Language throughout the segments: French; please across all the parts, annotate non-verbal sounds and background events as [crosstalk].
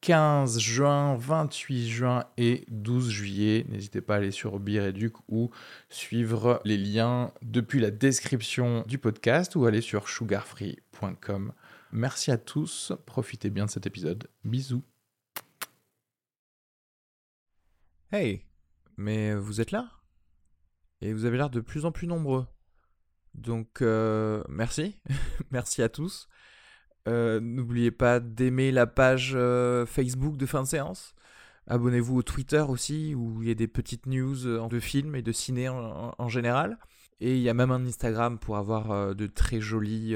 15 juin, 28 juin et 12 juillet. N'hésitez pas à aller sur Bireduc ou suivre les liens depuis la description du podcast ou aller sur sugarfree.com. Merci à tous, profitez bien de cet épisode. Bisous. Hey, mais vous êtes là? Et vous avez l'air de plus en plus nombreux. Donc euh, merci, [laughs] merci à tous. Euh, n'oubliez pas d'aimer la page euh, Facebook de fin de séance. Abonnez-vous au Twitter aussi, où il y a des petites news euh, de films et de ciné en, général. Et il y a même un Instagram pour avoir de très jolis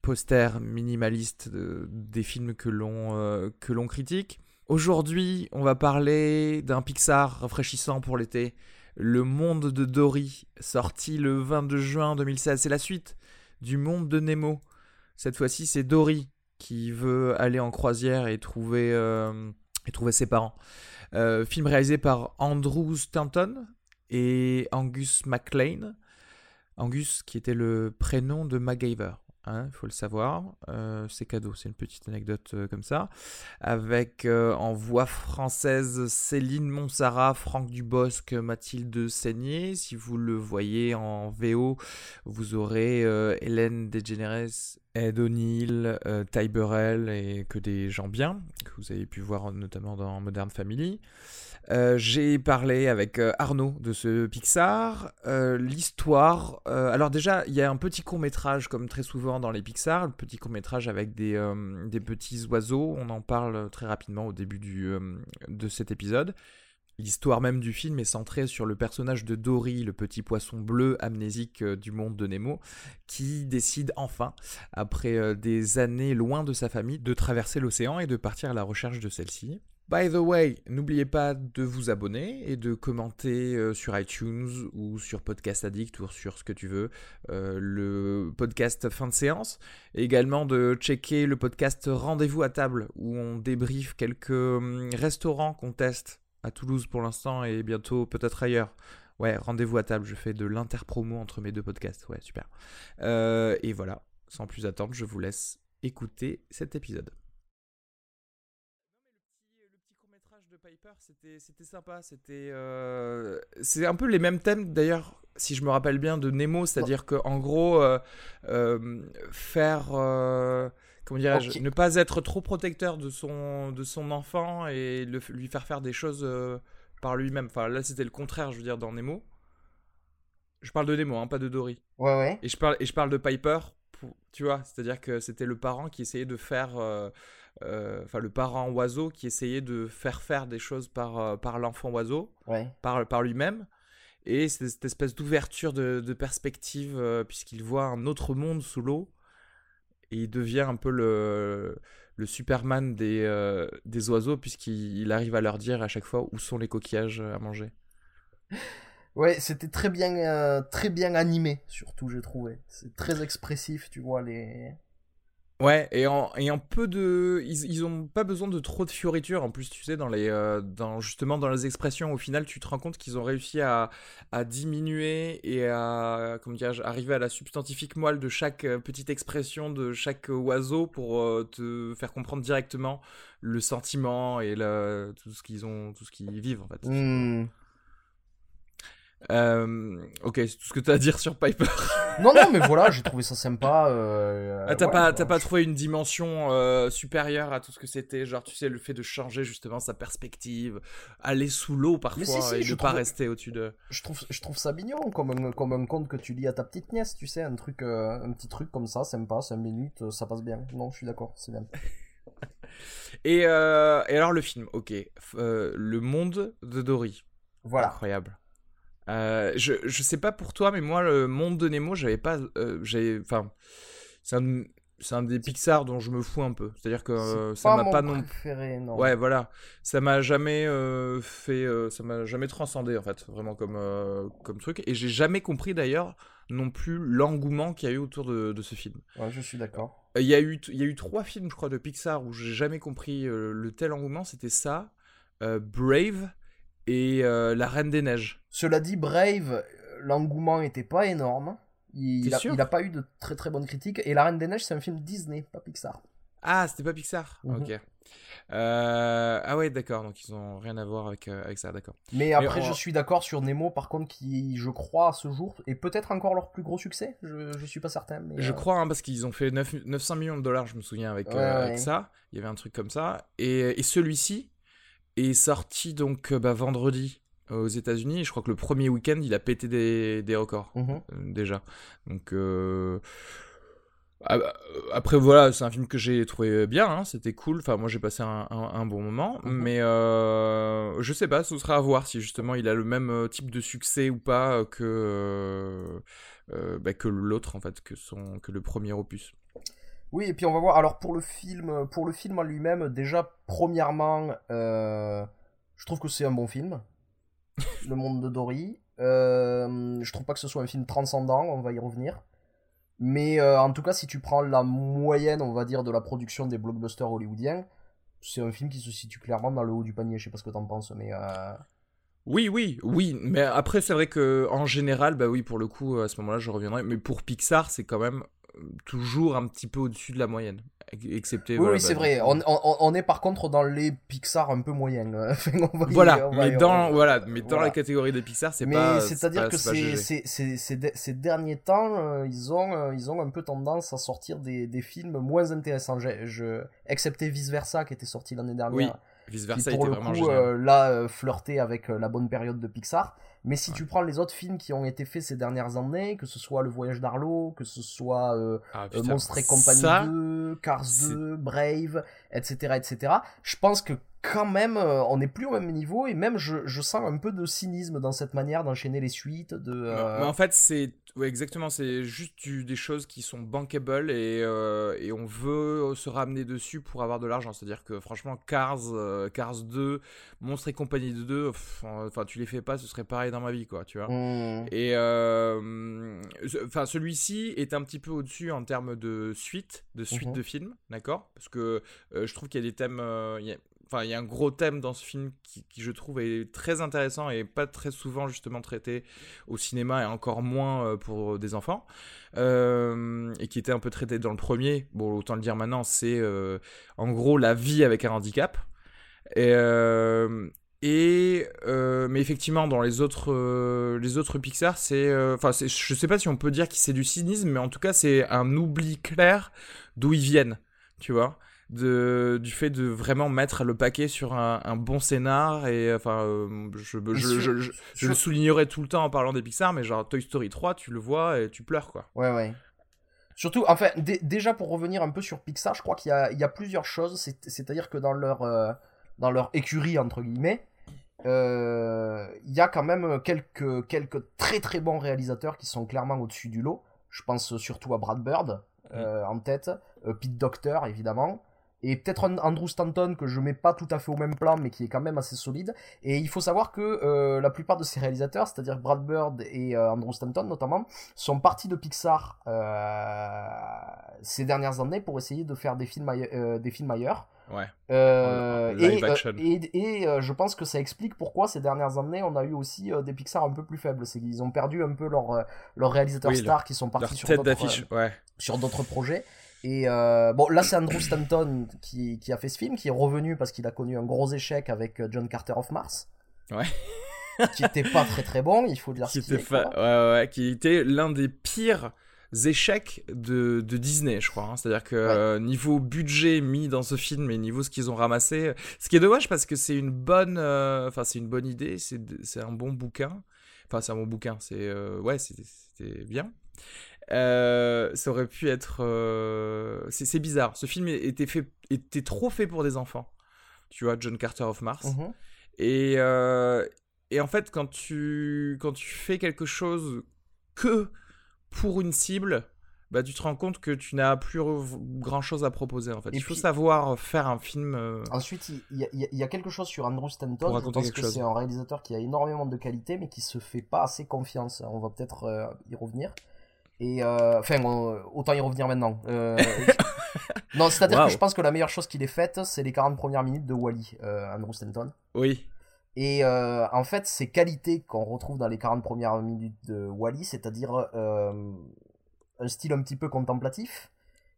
posters minimalistes des films que l'on que l'on critique. Aujourd'hui, on va parler d'un Pixar rafraîchissant pour l'été. Le Monde de Dory, sorti le 22 juin 2016. C'est la suite du Monde de Nemo. Cette fois-ci, c'est Dory qui veut aller en croisière et trouver, euh, ses parents. Euh, film réalisé par Andrew Stanton et Angus MacLean. Angus qui était le prénom de MacGyver. Il hein, faut le savoir. Euh, c'est cadeau, c'est une petite anecdote euh, comme ça. Avec euh, en voix française Céline Monsara, Franck Dubosc, Mathilde Seigné. Si vous le voyez en VO, vous aurez Hélène DeGeneres, Ed O'Neill, Ty Burrell et que des gens bien, que vous avez pu voir notamment dans Modern Family. J'ai parlé avec Arnaud de ce Pixar. L'histoire. alors, déjà, il y a un petit court-métrage, comme très souvent dans les Pixar, un petit court-métrage avec des, des, petits oiseaux. On en parle très rapidement au début du, de cet épisode. L'histoire même du film est centrée sur le personnage de Dory, le petit poisson bleu amnésique du monde de Nemo, qui décide enfin, après des années loin de sa famille, de traverser l'océan et de partir à la recherche de celle-ci. By the way, n'oubliez pas de vous abonner et de commenter euh, sur iTunes ou sur Podcast Addict ou sur ce que tu veux euh, le podcast fin de séance. Et également de checker le podcast Rendez-vous à table où on débriefe quelques hum, restaurants qu'on teste à Toulouse pour l'instant et bientôt peut-être ailleurs. Ouais, rendez-vous à table, je fais de l'interpromo entre mes deux podcasts. Ouais, super. Euh, et voilà, sans plus attendre, je vous laisse écouter cet épisode. C'était sympa. C'était euh, c'est un peu les mêmes thèmes d'ailleurs, si je me rappelle bien de Nemo, c'est-à-dire que en gros euh, euh, faire comment dirais-je, ne pas être trop protecteur de son de son enfant et lui faire faire des choses par lui-même. Enfin là c'était le contraire, je veux dire dans Nemo. Je parle de Nemo, hein, pas de Dory. Ouais ouais. Et je parle et je parle de Piper. tu vois, c'est-à-dire que c'était le parent qui essayait de faire enfin le parent oiseau qui essayait de faire faire des choses par, euh, par l'enfant oiseau, par, par lui-même. Et c'est cette espèce d'ouverture de, de, perspective, euh, puisqu'il voit un autre monde sous l'eau. Et il devient un peu le, le Superman des, des oiseaux, puisqu'il arrive à leur dire à chaque fois où sont les coquillages à manger. Ouais, c'était très bien, très bien animé, surtout, j'ai trouvé. C'est très expressif, tu vois, les, Ouais, et en, et en peu de. Ils, ils ont pas besoin de trop de fioritures. En plus, tu sais, dans les, euh, dans, justement, dans les expressions, au final, tu te rends compte qu'ils ont réussi à, à diminuer et à, comment dire, arriver à la substantifique moelle de chaque euh, petite expression de chaque oiseau pour euh, te faire comprendre directement le sentiment et le, tout ce qu'ils ont, tout ce qu'ils vivent, en fait. Mmh. Euh, ok, c'est tout ce que tu as à dire sur Piper. [laughs] non, non, mais voilà, j'ai trouvé ça sympa. Euh, ah, t'as pas, pas trouvé une dimension euh, supérieure à tout ce que c'était Genre, tu sais, le fait de changer justement sa perspective, aller sous l'eau parfois et ne pas rester au-dessus de. Je trouve, je trouve ça mignon, comme un, comme un conte que tu lis à ta petite nièce, tu sais, un truc, un petit truc comme ça, sympa, 5 minutes, ça passe bien. Non, je suis d'accord, c'est bien. [laughs] et, et, alors, le film, ok. le monde de Dory. Voilà. Incroyable. Euh, je, je sais pas pour toi, mais moi, le monde de Nemo, j'avais pas. Euh, enfin, c'est un, un, des Pixar dont je me fous un peu. C'est-à-dire que euh, ça m'a pas non. Préféré, non. Ouais, voilà. Ça m'a jamais fait. ça m'a jamais transcendé, en fait, vraiment comme, comme truc. Et j'ai jamais compris d'ailleurs non plus l'engouement qu'il y a eu autour de, ce film. Ouais, je suis d'accord. Il y, a eu, il y a eu trois films, je crois, de Pixar où j'ai jamais compris le tel engouement. C'était ça, Brave et La Reine des Neiges. Cela dit, Brave, l'engouement n'était pas énorme. Il n'a pas eu de très très bonnes critiques. Et La Reine des Neiges, c'est un film Disney, pas Pixar. Ah, c'était pas Pixar mhm. Ok. Euh, ah ouais, d'accord. Donc ils ont rien à voir avec, euh, avec ça, d'accord. Mais après, je suis d'accord sur Nemo, par contre, qui, je crois, à ce jour, est peut-être encore leur plus gros succès. Je, je suis pas certain. Mais je euh, crois, hein, parce qu'ils ont fait 9, 900 millions de dollars, je me souviens, avec, avec ça. Il y avait un truc comme ça. Et, et celui-ci est sorti donc bah, vendredi aux États-Unis. Je crois que le premier week-end, il a pété des, des records mhm. euh, déjà. Donc euh, ah, après voilà, c'est un film que j'ai trouvé bien. Hein, c'était cool. Enfin moi j'ai passé un, un, bon moment. Mhm. Mais euh, je sais pas, ce sera à voir si justement il a le même type de succès ou pas que bah, que l'autre en fait, que son que le premier opus. Oui, et puis on va voir. Alors pour le film, pour le film en lui-même, déjà premièrement, je trouve que c'est un bon film le monde de Dory. Euh, je trouve pas que ce soit un film transcendant, on va y revenir. Mais euh, en tout cas, si tu prends la moyenne, on va dire, de la production des blockbusters hollywoodiens, c'est un film qui se situe clairement dans le haut du panier. Je sais pas ce que t'en penses, mais. Euh, oui, oui, oui. Mais après, c'est vrai que en général, bah oui, pour le coup, à ce moment-là, je reviendrai. Mais pour Pixar, c'est quand même toujours un petit peu au-dessus de la moyenne. Excepté. Oui, c'est bah, vrai. On, on, est par contre dans les Pixar un peu moyens. [laughs] voilà, mais dans, voilà, mais dans la catégorie des Pixar, c'est pas. Mais c'est-à-dire que ces derniers temps, euh, ils, ont, euh, ils ont un peu tendance à sortir des, des films moins intéressants. Je, excepté Vice Versa qui était sorti l'année dernière. Oui, Vice Versa était vraiment coup, euh, là, flirté avec la bonne période de Pixar. Mais si tu prends les autres films qui ont été faits ces dernières années, que ce soit Le Voyage d'Arlo, que ce soit euh, ah, euh Monstre et Compagnie 2, Cars 2, Brave, etc., etc., je pense que quand même, euh, on n'est plus au même niveau et même je, je, sens un peu de cynisme dans cette manière d'enchaîner les suites. De, euh, en fait, c'est exactement, c'est juste des choses qui sont bankable et, euh, et, on veut se ramener dessus pour avoir de l'argent. C'est-à-dire que franchement, Cars, Cars 2, Monstre et compagnie de 2, enfin, tu les fais pas, ce serait pareil dans ma vie, quoi, tu vois. Mmh. Et enfin, celui-ci est un petit peu au-dessus en termes de suite, de suite mmh. de films, d'accord? Parce que je trouve qu'il y a des thèmes, enfin il y a un gros thème dans ce film qui, je trouve est très intéressant et pas très souvent justement traité au cinéma et encore moins euh, pour des enfants. Euh, et qui était un peu traité dans le premier. Bon autant le dire maintenant c'est euh, en gros la vie avec un handicap. Et, mais effectivement dans les autres les autres Pixar c'est enfin je sais pas si on peut dire que c'est du cynisme mais en tout cas c'est un oubli clair d'où ils viennent tu vois de, du fait de vraiment mettre le paquet sur un, bon scénar et enfin euh, je, je, je, le soulignerai tout le temps en parlant des Pixar mais genre Toy Story 3 tu le vois et tu pleures quoi. Ouais ouais. Surtout enfin déjà pour revenir un peu sur Pixar je crois qu'il y, y a, plusieurs choses. C'est à dire que dans leur euh, dans leur écurie entre guillemets euh, il y a quand même quelques quelques très très bons réalisateurs qui sont clairement au-dessus du lot. Je pense surtout à Brad Bird mm. en tête Pete Docter évidemment et peut-être un Andrew Stanton que je mets pas tout à fait au même plan mais qui est quand même assez solide. Et il faut savoir que euh, la plupart de ces réalisateurs c'est-à-dire Brad Bird et euh, Andrew Stanton notamment sont partis de Pixar euh, ces dernières années pour essayer de faire des films des films ailleurs. Ouais. Et, et, je pense que ça explique pourquoi ces dernières années on a eu aussi des Pixar un peu plus faibles. C'est qu'ils ont perdu un peu leurs leur réalisateurs stars qui sont partis sur d'autres ouais. sur d'autres projets et euh, bon, là c'est Andrew Stanton qui, qui, a fait ce film, qui est revenu parce qu'il a connu un gros échec avec euh, John Carter of Mars. Ouais. [laughs] qui était pas très très bon, il faut dire qui était fa... ouais, ouais, qui était l'un des pires échecs de, de Disney, je crois. Hein. C'est-à-dire que euh, niveau budget mis dans ce film et niveau ce qu'ils ont ramassé, ce qui est dommage parce que c'est une bonne, enfin c'est une bonne idée, c'est un bon bouquin. Enfin c'est un bon bouquin, c'est ouais c'était bien. Euh, ça aurait pu être. Euh, c'est bizarre. Ce film était, fait, était trop fait pour des enfants. Tu vois, John Carter of Mars. Mhm. Et, euh, et en fait, quand tu, quand tu fais quelque chose que pour une cible, bah, tu te rends compte que tu n'as plus grand chose à proposer en fait. Il faut savoir faire un film. Ensuite, il y, y, a quelque chose sur Andrew Stanton. Je pense que c'est un réalisateur qui a énormément de qualité, mais qui se fait pas assez confiance. On va peut-être y revenir. Et enfin, autant y revenir maintenant. [laughs] non, c'est-à-dire que je pense que la meilleure chose qu'il ait faite, c'est les 40 premières minutes de Wally, Andrew Stanton. Oui. Et en fait, ces qualités qu'on retrouve dans les 40 premières minutes de Wally, c'est-à-dire un style un petit peu contemplatif,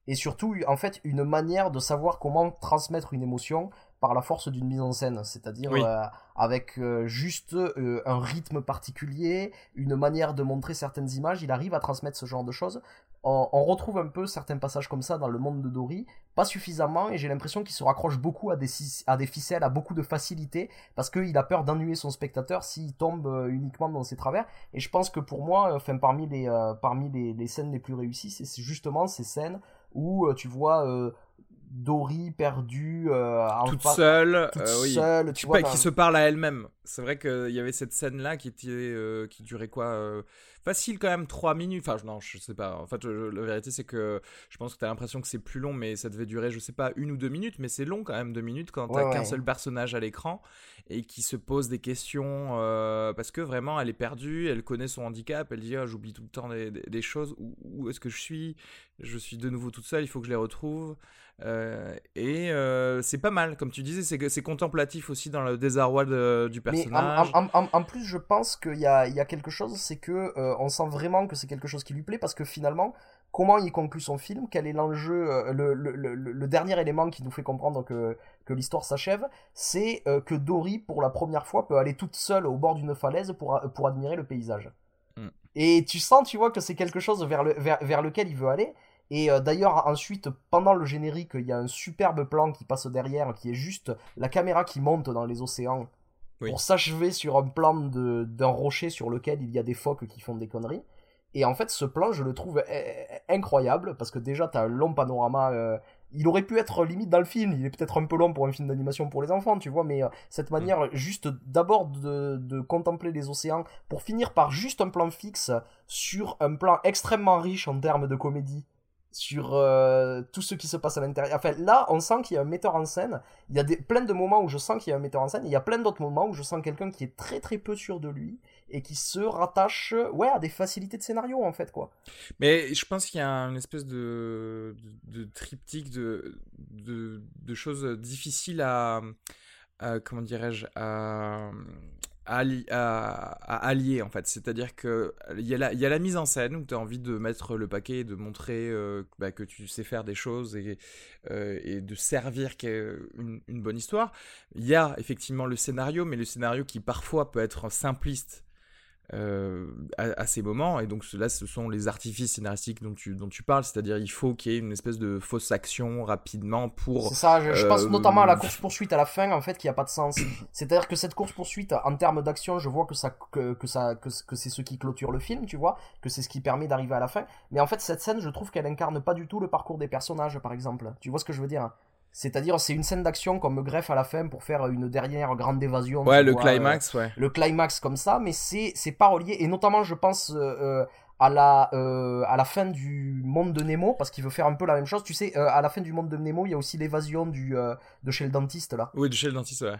et surtout en fait une manière de savoir comment transmettre une émotion par la force d'une mise en scène, c'est-à-dire euh, avec euh, juste euh, un rythme particulier, une manière de montrer certaines images, il arrive à transmettre ce genre de choses. On, retrouve un peu certains passages comme ça dans le monde de Dory, pas suffisamment, et j'ai l'impression qu'il se raccroche beaucoup à des, à des ficelles, à beaucoup de facilité, parce qu'il a peur d'ennuyer son spectateur s'il tombe uniquement dans ses travers. Et je pense que pour moi, enfin parmi les, parmi les, les scènes les plus réussies, c'est justement ces scènes où tu vois Dory perdue euh, toute seule, toute euh, seule tu vois, qui se parle à elle-même. C'est vrai qu'il y avait cette scène là qui était euh, qui durait quoi facile quand même 3 minutes. Enfin non, je sais pas. En fait, la vérité c'est que je pense que tu as l'impression que c'est plus long mais ça devait durer je sais pas une ou deux minutes mais c'est long quand même deux minutes quand t'as qu'un seul personnage à l'écran et qui se pose des questions parce que vraiment elle est perdue, elle connaît son handicap, elle dit oh, j'oublie tout le temps des, choses où, où est-ce que je suis? Je suis de nouveau toute seule, il faut que je les retrouve. Euh, et euh, c'est pas mal, comme tu disais, c'est c'est contemplatif aussi dans le désarroi du personnage. Mais en, plus, je pense qu'il y a, il y a quelque chose, c'est que euh, on sent vraiment que c'est quelque chose qui lui plaît parce que finalement, comment il conclut son film, quel est l'enjeu, le, le, le, le, dernier élément qui nous fait comprendre que, que l'histoire s'achève, c'est que Dory, pour la première fois, peut aller toute seule au bord d'une falaise pour, pour admirer le paysage. Mm. Et tu sens, tu vois, que c'est quelque chose vers, le, vers, vers lequel il veut aller. Et euh, d'ailleurs, ensuite, pendant le générique, il y a un superbe plan qui passe derrière, qui est juste la caméra qui monte dans les océans pour s'achever sur un plan d'un rocher sur lequel il y a des phoques qui font des conneries. Et en fait, ce plan, je le trouve eh, eh, incroyable parce que déjà, t'as un long panorama. Euh, il aurait pu être limite dans le film. Il est peut-être un peu long pour un film d'animation pour les enfants, tu vois. Mais euh, cette mm. manière, juste d'abord de, de, contempler les océans pour finir par juste un plan fixe sur un plan extrêmement riche en termes de comédie sur euh, tout ce qui se passe à l'intérieur. Enfin, là, on sent qu'il y a un metteur en scène. Il y a des, plein de moments où je sens qu'il y a un metteur en scène. il y a plein d'autres moments où je sens quelqu'un qui est très très peu sûr de lui et qui se rattache ouais, à des facilités de scénario, en fait, quoi. Mais je pense qu'il y a une espèce de, de, triptyque de, de, de, choses difficiles à, à comment dirais-je, à allier en fait. C'est-à-dire que il y, a la, y a la mise en scène où tu as envie de mettre le paquet et de montrer euh, bah, que tu sais faire des choses et, euh, de servir une bonne histoire. Il y a effectivement le scénario, mais le scénario qui parfois peut être simpliste euh, à, ces moments. Et donc là, ce sont les artifices scénaristiques dont tu, dont tu parles, c'est-à-dire il faut qu'il y ait une espèce de fausse action rapidement pour... C'est ça, je, pense euh, notamment à la [laughs] course-poursuite à la fin, en fait, qui a pas de sens. [coughs] C'est-à-dire que cette course-poursuite, en termes d'action, je vois que, ça, que, que, ça, que, que c'est ce qui clôture le film, tu vois, que c'est ce qui permet d'arriver à la fin. Mais en fait, cette scène, je trouve qu'elle incarne pas du tout le parcours des personnages, par exemple. Tu vois ce que je veux dire c'est-à-dire, c'est une scène d'action qu'on me greffe à la fin pour faire une dernière grande évasion. Ouais, le climax, euh, ouais. Le climax comme ça, mais c'est, c'est pas relié. Et notamment, je pense euh, euh, à, la, à la fin du monde de Nemo, parce qu'il veut faire un peu la même chose. Tu sais, à la fin du monde de Nemo, il y a aussi l'évasion du, de chez le dentiste, là. Oui, de chez le dentiste, ouais.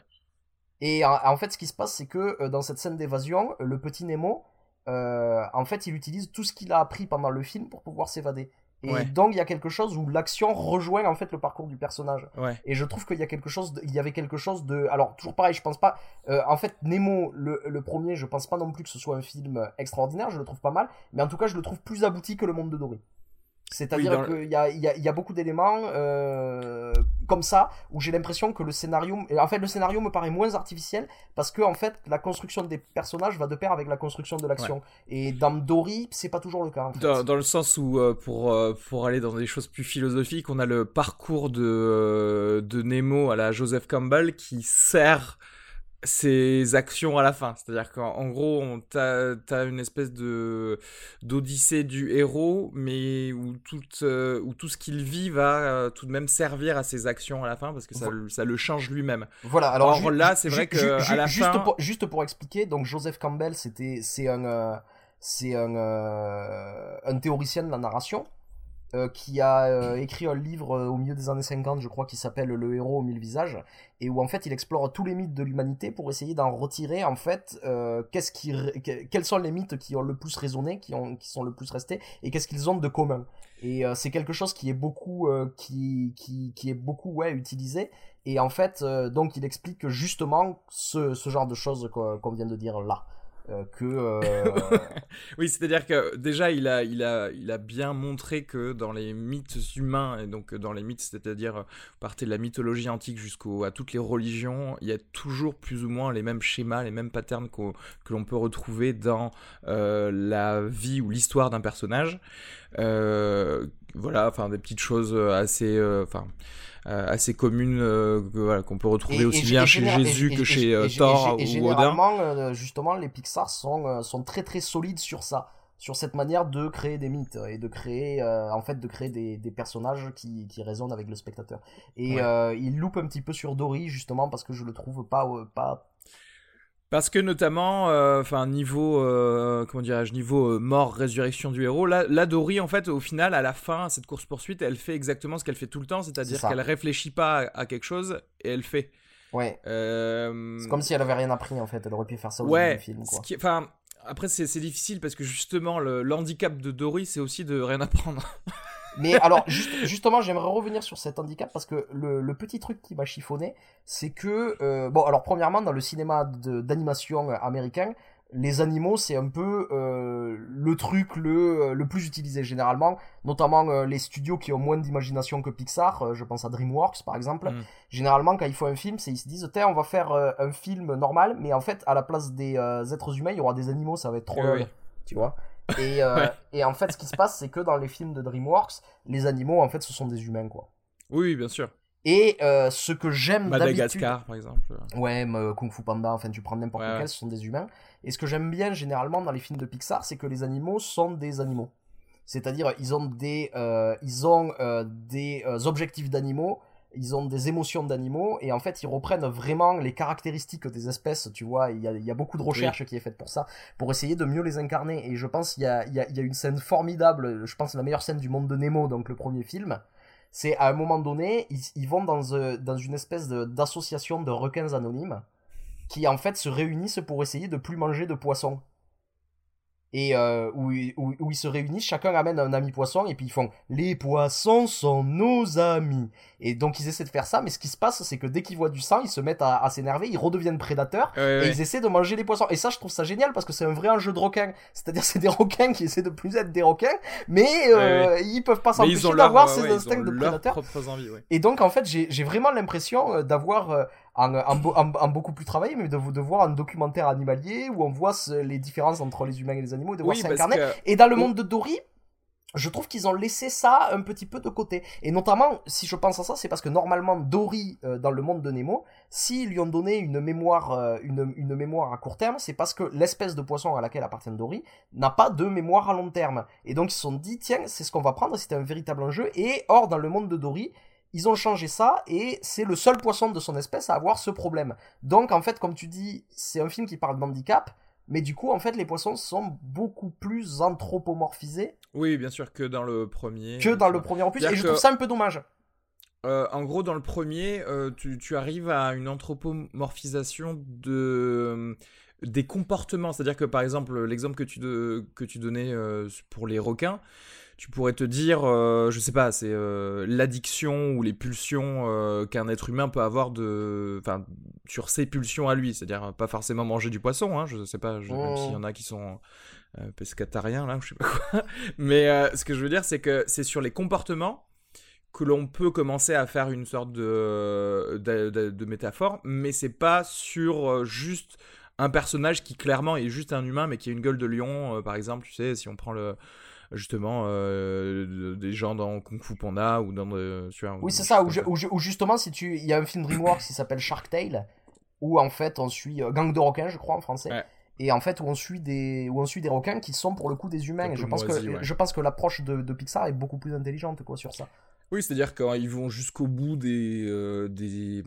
Et en, fait, ce qui se passe, c'est que dans cette scène d'évasion, le petit Nemo, en fait, il utilise tout ce qu'il a appris pendant le film pour pouvoir s'évader. Et donc il y a quelque chose où l'action rejoint en fait le parcours du personnage. Et je trouve qu'il y a quelque chose, il y avait quelque chose de, alors toujours pareil, je pense pas. Euh, en fait, Nemo, le, le, premier, je pense pas non plus que ce soit un film extraordinaire, je le trouve pas mal, mais en tout cas je le trouve plus abouti que le monde de Dory. C'est-à-dire qu'il y a, y, a, y a, beaucoup d'éléments euh, comme ça où j'ai l'impression que le scénario, en fait, le scénario me paraît moins artificiel parce que en fait, la construction des personnages va de pair avec la construction de l'action. Et dans Dory, c'est pas toujours le cas. dans, dans, le sens où, euh, pour euh, pour aller dans des choses plus philosophiques, on a le parcours de de Nemo à la Joseph Campbell qui sert ses actions à la fin. C'est-à-dire qu'en gros, t'as as une espèce de d'odyssée du héros, mais où tout, euh, où tout ce qu'il vit va euh, tout de même servir à ses actions à la fin, parce que ça, ça le change lui-même. Voilà, alors là, c'est vrai que à la juste fin... Pour, juste pour expliquer, donc Joseph Campbell, c'était c'est un... Euh, c'est un, un théoricien de la narration euh, qui a euh, écrit un livre euh, au milieu des années 50, je crois, qui s'appelle Le héros aux mille visages, et où en fait il explore tous les mythes de l'humanité pour essayer d'en retirer en fait qu'est-ce qui, quels sont les mythes qui ont le plus résonné, qui, ont, qui sont le plus restés, et qu'est-ce qu'ils ont de commun. Et c'est quelque chose qui est beaucoup, qui, qui, est beaucoup ouais, utilisé. Et en fait, donc il explique justement ce genre de choses qu'on vient de dire là. Euh. Euh, [laughs] oui, c'est-à-dire que déjà, il a, bien montré que dans les mythes humains, et donc dans les mythes, c'est-à-dire partir de la mythologie antique jusqu'à toutes les religions, il y a toujours plus ou moins les mêmes schémas, les mêmes patterns que l'on peut retrouver dans euh, la vie ou l'histoire d'un personnage. voilà, enfin, des petites choses assez. Euh, assez commune euh, qu'on peut retrouver aussi bien chez Jésus que chez euh, Thor ou généralement, justement, les Pixar sont, sont très très solides sur ça sur cette manière de créer des mythes et de créer en fait de créer des, des personnages qui, qui, résonnent avec le spectateur. Et il loupe un petit peu sur Dory justement parce que je le trouve pas pas parce que notamment, euh, enfin niveau, euh, comment dirais-je, niveau euh, mort, résurrection du héros, là, là, Dory en fait, au final, à la fin, cette course poursuite, elle fait exactement ce qu'elle fait tout le temps, c'est-à-dire qu'elle réfléchit pas à, quelque chose et elle fait. Ouais. C'est comme si elle avait rien appris en fait, elle aurait pu faire ça au ouais, film. Quoi. Enfin, après c'est difficile parce que justement le, handicap de Dory, c'est aussi de rien apprendre. [laughs] Mais alors, justement, j'aimerais revenir sur cet handicap parce que le, petit truc qui m'a chiffonné, c'est que, euh, bon, alors premièrement, dans le cinéma d'animation américain, les animaux, c'est un peu euh, le truc le, le plus utilisé généralement, notamment euh, les studios qui ont moins d'imagination que Pixar, je pense à DreamWorks par exemple. Mm. Généralement, quand ils font un film, c'est ils se disent, tiens, on va faire un film normal, mais en fait, à la place des êtres humains, il y aura des animaux, ça va être trop eh tu vois. Et, euh, et en fait, ce qui se passe, c'est que dans les films de DreamWorks, les animaux, en fait, ce sont des humains, quoi. Oui, bien sûr. Et euh, ce que j'aime Madagascar, par exemple. Ouais, mais Kung Fu Panda, enfin, tu prends n'importe lequel, ce sont des humains. Et ce que j'aime bien, généralement, dans les films de Pixar, c'est que les animaux sont des animaux. C'est-à-dire, ils ont des, euh, ils ont, des objectifs d'animaux ils ont des émotions d'animaux et en fait ils reprennent vraiment les caractéristiques des espèces tu vois. Il y a, il y a beaucoup de recherche qui est faite pour ça pour essayer de mieux les incarner. Et je pense qu'il y a, il y a, il y a une scène formidable je pense la meilleure scène du monde de Nemo donc le premier film. C'est à un moment donné ils, ils vont dans, euh, dans une espèce d'association de requins anonymes qui en fait se réunissent pour essayer de plus manger de poissons et euh, où, où, où, ils se réunissent, chacun amène un ami poisson et puis ils font les poissons sont nos amis. Et donc ils essaient de faire ça, mais ce qui se passe, c'est que dès qu'ils voient du sang, ils se mettent à, s'énerver, ils redeviennent prédateurs et ils essaient de manger les poissons. Et ça, je trouve ça génial parce que c'est un vrai enjeu de requin. C'est-à-dire c'est des requins qui essaient de plus être des requins, mais euh, ils peuvent pas s'empêcher d'avoir ces instincts de prédateurs. Et donc en fait, j'ai vraiment l'impression euh, d'avoir en, beaucoup plus travaillé, mais de, de voir un documentaire animalier où on voit les différences entre les humains et les animaux et de voir s'incarner. Et dans le monde de Dory, je trouve qu'ils ont laissé ça un petit peu de côté. Et notamment, si je pense à ça, c'est parce que normalement, Dory, euh, dans le monde de Nemo, s'ils lui ont donné une mémoire, euh, une, une, mémoire à court terme, c'est parce que l'espèce de poisson à laquelle appartient Dory n'a pas de mémoire à long terme. Et donc, ils se sont dit, tiens, c'est ce qu'on va prendre, c'était un véritable enjeu. Et or, dans le monde de Dory, ils ont changé ça et c'est le seul poisson de son espèce à avoir ce problème. Donc en fait, comme tu dis, c'est un film qui parle d'handicap, mais du coup, en fait, les poissons sont beaucoup plus anthropomorphisés. Oui, bien sûr, que dans le premier. Que dans le premier opus, et je trouve ça un peu dommage. Euh, en gros, dans le premier, euh, tu, arrives à une anthropomorphisation de des comportements. C'est-à-dire que, par exemple, l'exemple que tu, que tu donnais euh, pour les requins, tu pourrais te dire, euh, je sais pas, c'est euh, l'addiction ou les pulsions euh, qu'un être humain peut avoir de, enfin, sur ses pulsions à lui, c'est-à-dire pas forcément manger du poisson, hein, je sais pas, je, même s'il y en a qui sont pescatariens là, je sais pas quoi, [laughs] mais ce que je veux dire, c'est que c'est sur les comportements que l'on peut commencer à faire une sorte de, de, de métaphore, mais c'est pas sur juste un personnage qui clairement est juste un humain mais qui a une gueule de lion, par exemple, tu sais, si on prend le justement euh, des gens dans Kung Fu Panda ou dans oui c'est ça ou justement si tu il y a un film DreamWorks qui s'appelle Shark Tale où en fait on suit euh, Gang de requins je crois en français et en fait où on suit des où on suit des requins qui sont pour le coup des humains et je pense que je pense que l'approche de, de, Pixar est beaucoup plus intelligente quoi sur ça. Oui c'est à dire quand ils vont jusqu'au bout des, euh, des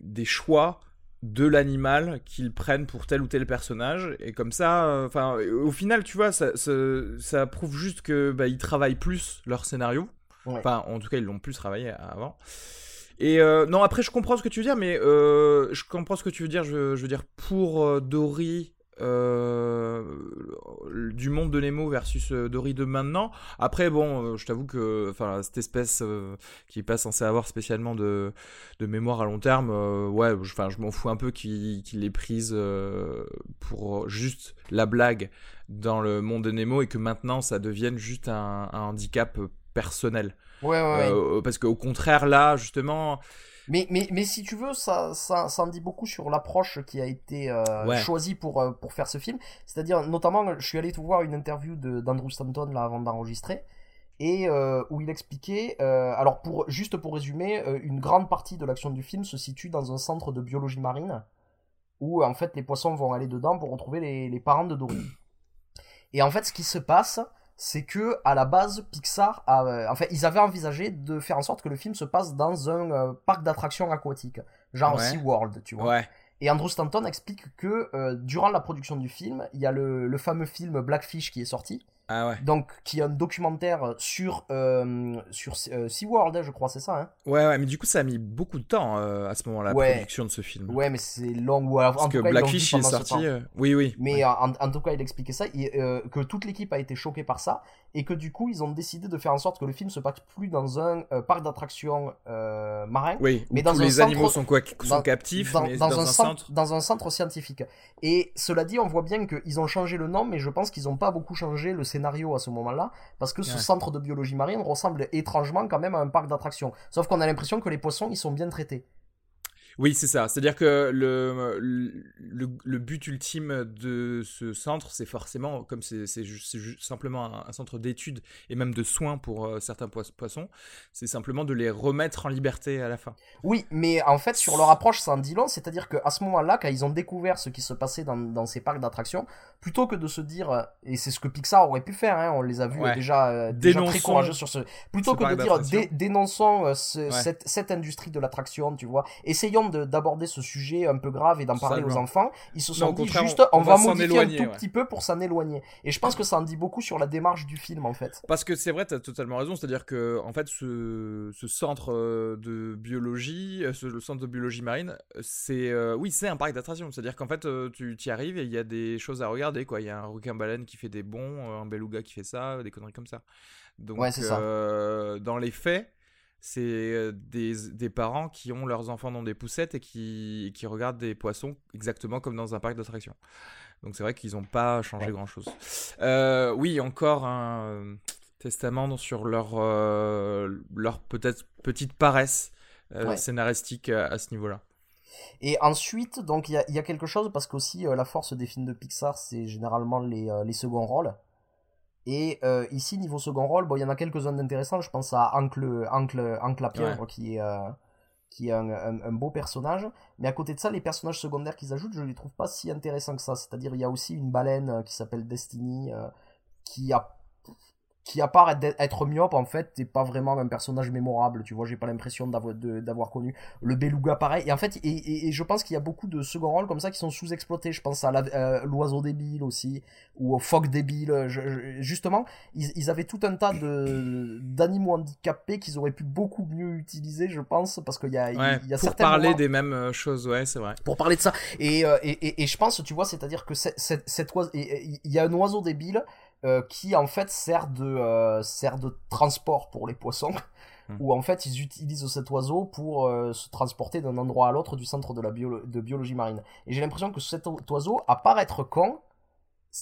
des choix de l'animal qu'ils prennent pour tel ou tel personnage et comme ça euh, enfin au final tu vois ça, ça, prouve juste que bah, ils travaillent plus leur scénario Enfin, en tout cas, ils l'ont plus travaillé avant. Et euh, non, après, je comprends ce que tu veux dire, mais euh, je comprends ce que tu veux dire. Je, veux dire, pour euh, du monde de Nemo versus Dory de maintenant. Après, bon, je t'avoue que enfin, cette espèce qui n'est pas censée avoir spécialement de, de mémoire à long terme, ouais, enfin, je m'en fous un peu qu'il qu ait prise pour juste la blague dans le monde de Nemo et que maintenant ça devienne juste un, un handicap personnel. Ouais, ouais, euh, parce qu'au contraire, là, justement. Mais, mais, mais si tu veux, ça, ça, ça en dit beaucoup sur l'approche qui a été euh, choisie pour, euh, pour faire ce film. C'est-à-dire, notamment, je suis allé voir une interview d'Andrew Stanton là, avant d'enregistrer. Et où il expliquait, alors pour, juste pour résumer, une grande partie de l'action du film se situe dans un centre de biologie marine, où en fait les poissons vont aller dedans pour retrouver les, les parents de Dory. Et en fait, ce qui se passe, c'est que à la base Pixar a, euh, enfin ils avaient envisagé de faire en sorte que le film se passe dans un euh, parc d'attractions aquatiques. Genre SeaWorld tu vois. Et Andrew Stanton explique que euh, durant la production du film il y a le fameux film Blackfish qui est sorti ah ouais. Donc, qui est un documentaire sur, euh, sur euh, SeaWorld, hein, je crois, c'est ça. Hein? Ouais, ouais, mais du coup, ça a mis beaucoup de temps euh, à ce moment-là, la production de ce film. Ouais, mais c'est long. Ouais, Parce que Blackfish est sorti. Oui, oui. Mais en, tout cas, il expliquait ça, que toute l'équipe a été choquée par ça, et que du coup, ils ont décidé de faire en sorte que le film se passe plus dans un parc d'attractions marin, oui, mais dans tous les animaux sont, quoi, sont captifs, dans, mais dans, un, centre, dans un centre scientifique. Et cela dit, on voit bien qu'ils ont changé le nom, mais je pense qu'ils n'ont pas beaucoup changé le scénario à ce moment-là, parce que ce centre de biologie marine ressemble étrangement quand même à un parc d'attractions. Sauf qu'on a l'impression que les poissons, ils sont bien traités. Oui, c'est ça. C'est-à-dire que le, le, but ultime de ce centre, c'est forcément, comme c'est simplement un, centre d'études et même de soins pour euh, certains poissons, c'est simplement de les remettre en liberté à la fin. Oui, mais en fait, sur leur approche, c'est un dit long. C'est-à-dire qu'à ce moment-là, quand ils ont découvert ce qui se passait dans, ces parcs d'attractions, plutôt que de se dire, et c'est ce que Pixar aurait pu faire, hein, on les a vus déjà, euh, déjà très courageux sur ce. Plutôt que de dire, dénonçons euh, cette, cette industrie de l'attraction, tu vois, essayons d'aborder ce sujet un peu grave et d'en parler aux enfants. Ils se sont dit juste, on, va, modifier un tout petit peu pour s'en éloigner. Et je pense que ça en dit beaucoup sur la démarche du film, en fait. Parce que c'est vrai, tu as totalement raison. C'est-à-dire que, en fait, ce, centre euh, de biologie, euh, ce, le centre de biologie marine, c'est, euh, oui, c'est un parc d'attractions. C'est-à-dire qu'en fait, tu y arrives et il y a des choses à regarder, quoi. Il y a un requin-baleine qui fait des bons, un beluga qui fait ça, des conneries comme ça. Donc, ouais, dans les faits, c'est euh, des, des, parents qui ont leurs enfants dans des poussettes et qui, qui regardent des poissons exactement comme dans un parc d'attractions. Donc c'est vrai qu'ils n'ont pas changé grand-chose. Euh, oui, encore un euh, testament sur leur, leur peut-être petite paresse scénaristique à, ce niveau-là. Et ensuite, donc il y a, y a, quelque chose parce qu'aussi la force des films de Pixar, c'est généralement les, les seconds rôles. Et euh, ici, niveau second rôle, bon, il y en a quelques-uns d'intéressants. Je pense à Ancle, Ancle, Ancle qui est, euh, qui est un, un, beau personnage. Mais à côté de ça, les personnages secondaires qu'ils ajoutent, je les trouve pas si intéressants que ça. C'est-à-dire, il y a aussi une baleine euh, qui s'appelle Destiny, qui a qui à part être myope en fait t'es pas vraiment un personnage mémorable tu vois j'ai pas l'impression d'avoir connu le beluga pareil. Et en fait et, et, je pense qu'il y a beaucoup de second rôles comme ça qui sont sous-exploités. Je pense à euh, l'oiseau débile aussi ou au phoque débile. Justement ils, avaient tout un tas de d'animaux handicapés qu'ils auraient pu beaucoup mieux utiliser je pense parce qu'il y a, il y a pour parler des mêmes euh, choses ouais c'est vrai. Pour parler de ça. Et, euh, et, et, je pense tu vois c'est à dire que cette, cette oiseau il y a un oiseau débile euh, qui en fait sert de, euh, sert de transport pour les poissons. Hmm. Où en fait ils utilisent cet oiseau pour euh, se transporter d'un endroit à l'autre du centre de la de biologie marine. Et j'ai l'impression que cet oiseau, à part être con,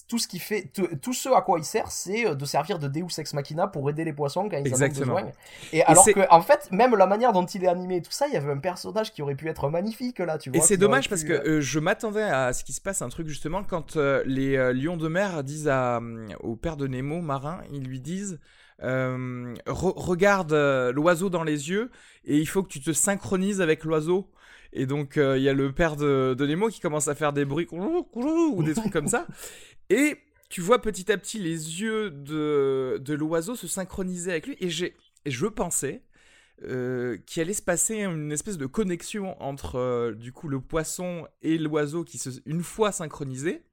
tout ce qui fait tout ce à quoi il sert c'est euh, de servir de Deus ex machina pour aider les poissons quand ils en ont besoin. Et, alors que en fait même la manière dont il est animé et tout ça il y avait un personnage qui aurait pu être magnifique là tu vois et c'est dommage parce que euh, je m'attendais à ce qui se passe un truc justement quand euh, les lions de mer disent à, au père de Nemo marin ils lui disent regarde l'oiseau dans les yeux et il faut que tu te synchronises avec l'oiseau et donc il y a le père de, de, Nemo qui commence à faire des bruits ou des trucs comme ça [laughs] Et tu vois petit à petit les yeux de, de l'oiseau se synchroniser avec lui. Et, j'ai, je pensais euh, qu'il allait se passer une espèce de connexion entre euh, du coup le poisson et l'oiseau qui se, une fois synchronisés,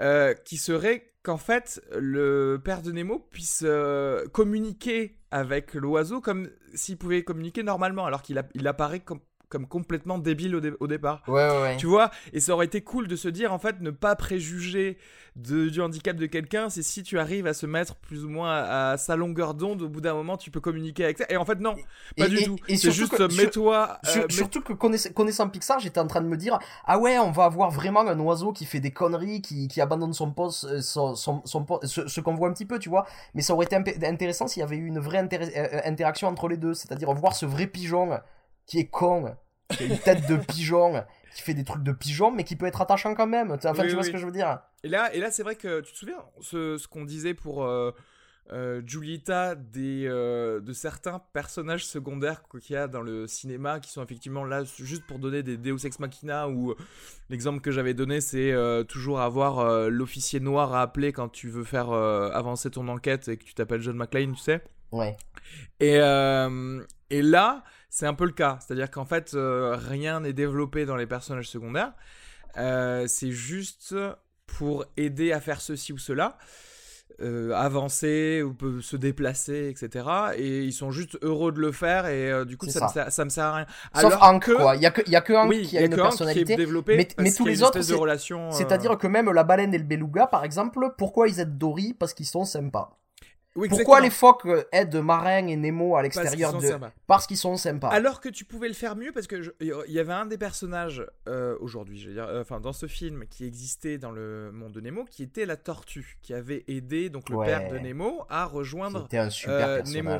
euh, qui serait qu'en fait le père de Nemo puisse euh, communiquer avec l'oiseau comme s'il pouvait communiquer normalement, alors qu'il il apparaît comme comme complètement débile au, départ. Ouais, ouais, ouais. Tu vois Et ça aurait été cool de se dire, en fait, ne pas préjuger de, du handicap de quelqu'un, c'est si tu arrives à se mettre plus ou moins à, sa longueur d'onde, au bout d'un moment, tu peux communiquer avec ça. Et en fait, non, pas du tout. C'est juste, mets-toi. Euh, surtout que connaissant, Pixar, j'étais en train de me dire, ah ouais, on va avoir vraiment un oiseau qui fait des conneries, qui, qui abandonne son poste, euh, son, son, ce, qu'on voit un petit peu, tu vois. Mais ça aurait été intéressant s'il y avait eu une vraie euh, interaction entre les deux, c'est-à-dire voir ce vrai pigeon qui est con, qui a une tête de pigeon, qui fait des trucs de pigeon, mais qui peut être attachant quand même. Enfin, tu vois ce que je veux dire? Et là, et là c'est vrai que tu te souviens ce, ce qu'on disait pour euh, euh Giulietta des, euh, de certains personnages secondaires qu'il y a dans le cinéma qui sont effectivement là juste pour donner des Deus Ex Machina ou l'exemple que j'avais donné c'est euh, toujours avoir l'officier noir à appeler quand tu veux faire avancer ton enquête et que tu t'appelles John McClane, tu sais? Ouais. Et, et là, c'est un peu le cas. C'est-à-dire qu'en fait, euh, rien n'est développé dans les personnages secondaires. Euh, c'est juste pour aider à faire ceci ou cela. Euh, avancer ou peut se déplacer, etc. Et ils sont juste heureux de le faire et du coup ça, Me, ça, me sert à rien. Sauf Hank, quoi. Il y a que, y a que Hank qui a, une personnalité. mais, mais tous les autres, c'est-à-dire que même la baleine et le beluga, par exemple, pourquoi ils aident Dory? Parce qu'ils sont sympas. Oui, Pourquoi les phoques aident Marin et Nemo à l'extérieur de Parce qu'ils sont sympas. Alors que tu pouvais le faire mieux parce que il y avait un des personnages euh, aujourd'hui, je veux dire, euh, enfin dans ce film qui existait dans le monde de Nemo, qui était la tortue, qui avait aidé donc le père de Nemo à rejoindre un super euh, Nemo.